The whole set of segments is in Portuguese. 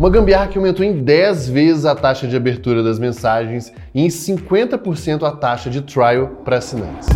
Uma gambiarra que aumentou em 10 vezes a taxa de abertura das mensagens e em 50% a taxa de trial para assinantes.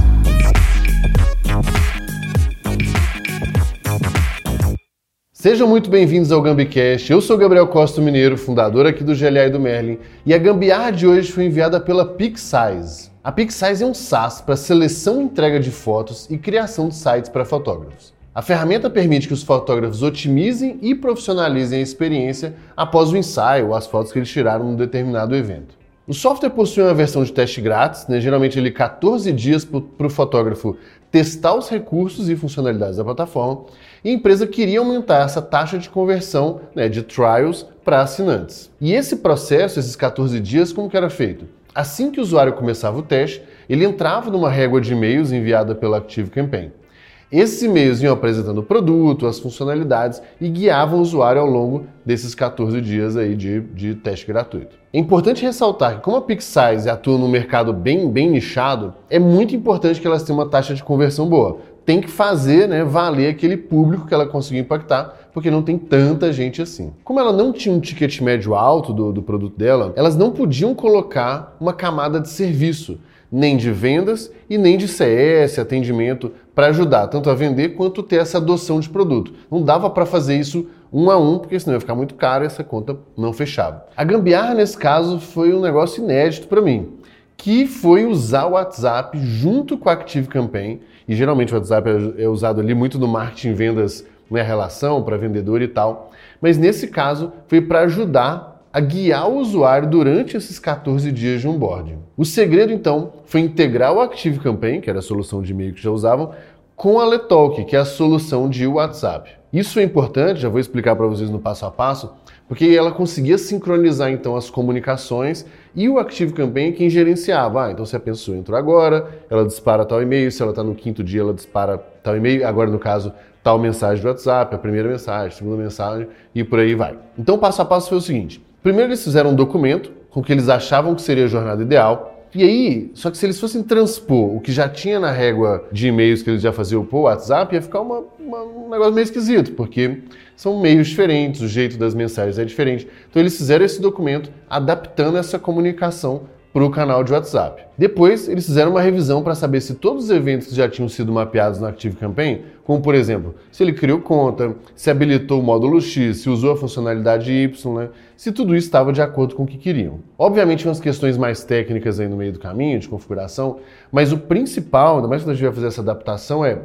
Sejam muito bem-vindos ao GambiCast. Eu sou Gabriel Costa Mineiro, fundador aqui do GLA e do Merlin, e a gambiarra de hoje foi enviada pela PixSize. A PixSize é um SaaS para seleção e entrega de fotos e criação de sites para fotógrafos. A ferramenta permite que os fotógrafos otimizem e profissionalizem a experiência após o ensaio ou as fotos que eles tiraram num determinado evento. O software possui uma versão de teste grátis, né, geralmente ele 14 dias para o fotógrafo testar os recursos e funcionalidades da plataforma, e a empresa queria aumentar essa taxa de conversão né, de trials para assinantes. E esse processo, esses 14 dias, como que era feito? Assim que o usuário começava o teste, ele entrava numa régua de e-mails enviada pela ActiveCampaign. Esses e-mails iam apresentando o produto, as funcionalidades e guiavam o usuário ao longo desses 14 dias aí de, de teste gratuito. É importante ressaltar que como a PixSize atua num mercado bem, bem nichado, é muito importante que elas tenham uma taxa de conversão boa. Tem que fazer né, valer aquele público que ela conseguiu impactar, porque não tem tanta gente assim. Como ela não tinha um ticket médio alto do, do produto dela, elas não podiam colocar uma camada de serviço nem de vendas e nem de CS, atendimento, para ajudar tanto a vender quanto ter essa adoção de produto. Não dava para fazer isso um a um, porque senão ia ficar muito caro e essa conta não fechava. A gambiarra, nesse caso, foi um negócio inédito para mim, que foi usar o WhatsApp junto com a Active Campaign, e geralmente o WhatsApp é usado ali muito no marketing vendas, né, relação para vendedor e tal, mas nesse caso foi para ajudar a guiar o usuário durante esses 14 dias de onboarding. O segredo, então, foi integrar o Active Campaign, que era a solução de e-mail que já usavam, com a Letalk, que é a solução de WhatsApp. Isso é importante, já vou explicar para vocês no passo a passo, porque ela conseguia sincronizar então as comunicações e o Active Campaign é quem gerenciava. Ah, então se a pessoa entrou agora, ela dispara tal e-mail, se ela está no quinto dia, ela dispara tal e-mail, agora no caso, tal mensagem do WhatsApp, a primeira mensagem, a segunda mensagem e por aí vai. Então passo a passo foi o seguinte: Primeiro eles fizeram um documento com o que eles achavam que seria a jornada ideal. E aí, só que se eles fossem transpor o que já tinha na régua de e-mails que eles já faziam por WhatsApp, ia ficar uma, uma, um negócio meio esquisito, porque são meios diferentes, o jeito das mensagens é diferente. Então eles fizeram esse documento adaptando essa comunicação para o canal de WhatsApp. Depois, eles fizeram uma revisão para saber se todos os eventos que já tinham sido mapeados no Active Campaign, como por exemplo, se ele criou conta, se habilitou o módulo X, se usou a funcionalidade Y, né? se tudo isso estava de acordo com o que queriam. Obviamente, umas questões mais técnicas aí no meio do caminho, de configuração, mas o principal, ainda mais quando a gente vai fazer essa adaptação, é: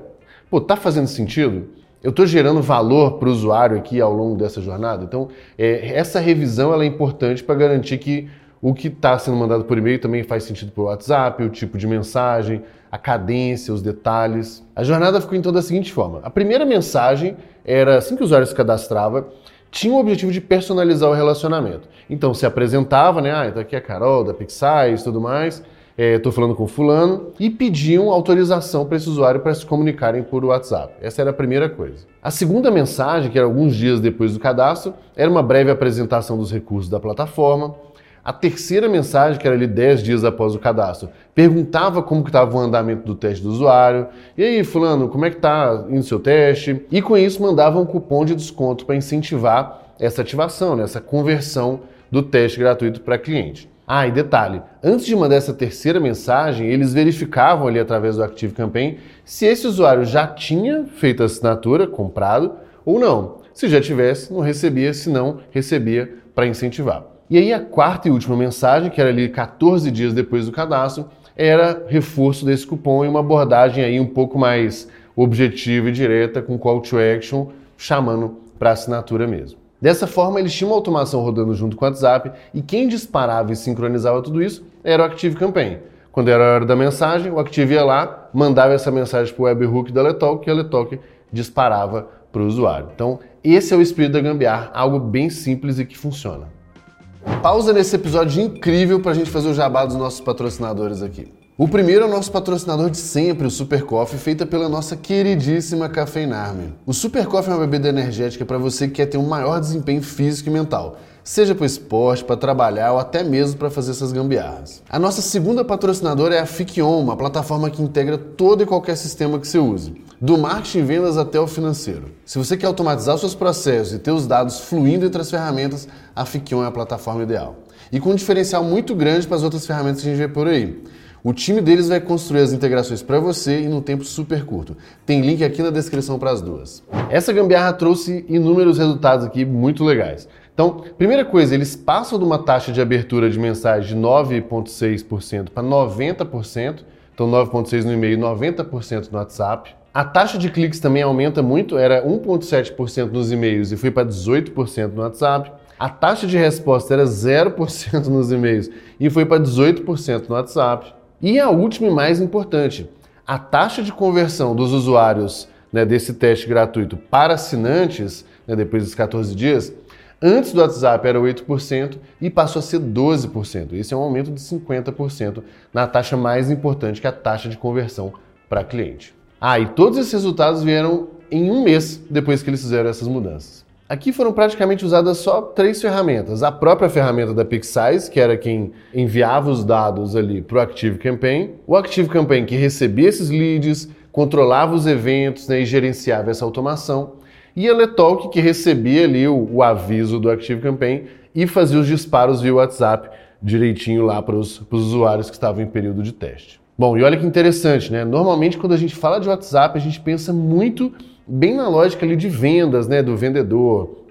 pô, tá fazendo sentido? Eu estou gerando valor para o usuário aqui ao longo dessa jornada? Então, é, essa revisão ela é importante para garantir que o que está sendo mandado por e-mail também faz sentido para o WhatsApp, o tipo de mensagem, a cadência, os detalhes. A jornada ficou então da seguinte forma: a primeira mensagem era assim que o usuário se cadastrava, tinha o objetivo de personalizar o relacionamento. Então se apresentava, né? Ah, então aqui é a Carol da Pixais tudo mais. Estou é, falando com fulano e pediam autorização para esse usuário para se comunicarem por WhatsApp. Essa era a primeira coisa. A segunda mensagem, que era alguns dias depois do cadastro, era uma breve apresentação dos recursos da plataforma, a terceira mensagem, que era ali 10 dias após o cadastro, perguntava como que estava o andamento do teste do usuário. E aí, fulano, como é que está indo o seu teste? E com isso mandava um cupom de desconto para incentivar essa ativação, né, essa conversão do teste gratuito para cliente. Ah, e detalhe, antes de mandar essa terceira mensagem, eles verificavam ali através do Active Campaign se esse usuário já tinha feito a assinatura, comprado ou não. Se já tivesse, não recebia, se não, recebia para incentivar. E aí a quarta e última mensagem, que era ali 14 dias depois do cadastro, era reforço desse cupom e uma abordagem aí um pouco mais objetiva e direta com call to action, chamando para assinatura mesmo. Dessa forma, eles tinham uma automação rodando junto com o WhatsApp e quem disparava e sincronizava tudo isso era o Active Campaign. Quando era a hora da mensagem, o Active ia lá, mandava essa mensagem para o webhook da Letalk e a Letalk disparava para o usuário. Então, esse é o espírito da Gambiar, algo bem simples e que funciona. Pausa nesse episódio incrível para a gente fazer o jabá dos nossos patrocinadores aqui. O primeiro é o nosso patrocinador de sempre, o Super Coffee, feita pela nossa queridíssima Cafeinarme. O Super Coffee é uma bebida energética para você que quer ter um maior desempenho físico e mental seja para esporte, para trabalhar ou até mesmo para fazer essas gambiarras. A nossa segunda patrocinadora é a Fickion, uma plataforma que integra todo e qualquer sistema que você use, do marketing e vendas até o financeiro. Se você quer automatizar os seus processos e ter os dados fluindo entre as ferramentas, a Fickion é a plataforma ideal. E com um diferencial muito grande para as outras ferramentas que a gente vê por aí. O time deles vai construir as integrações para você e num tempo super curto. Tem link aqui na descrição para as duas. Essa gambiarra trouxe inúmeros resultados aqui muito legais. Então, primeira coisa, eles passam de uma taxa de abertura de mensagem de 9,6% para 90%, então 9,6% no e-mail, 90% no WhatsApp. A taxa de cliques também aumenta muito, era 1,7% nos e-mails e foi para 18% no WhatsApp. A taxa de resposta era 0% nos e-mails e foi para 18% no WhatsApp. E a última e mais importante, a taxa de conversão dos usuários né, desse teste gratuito para assinantes, né, depois dos 14 dias, Antes do WhatsApp era 8% e passou a ser 12%. Isso é um aumento de 50% na taxa mais importante, que é a taxa de conversão para cliente. Ah, e todos esses resultados vieram em um mês depois que eles fizeram essas mudanças. Aqui foram praticamente usadas só três ferramentas. A própria ferramenta da PixSize, que era quem enviava os dados ali para o Active Campaign. O Active Campaign que recebia esses leads, controlava os eventos né, e gerenciava essa automação e a Letalk, que recebia ali o, o aviso do Active Campaign e fazia os disparos via WhatsApp direitinho lá para os usuários que estavam em período de teste. Bom, e olha que interessante, né? Normalmente quando a gente fala de WhatsApp, a gente pensa muito bem na lógica ali de vendas, né, do vendedor,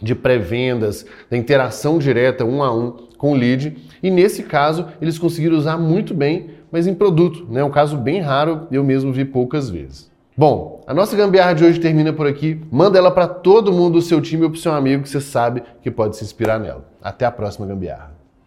de pré-vendas, da interação direta um a um com o lead. E nesse caso, eles conseguiram usar muito bem, mas em produto, né? Um caso bem raro, eu mesmo vi poucas vezes. Bom, a nossa gambiarra de hoje termina por aqui. Manda ela para todo mundo do seu time ou para seu amigo que você sabe que pode se inspirar nela. Até a próxima gambiarra.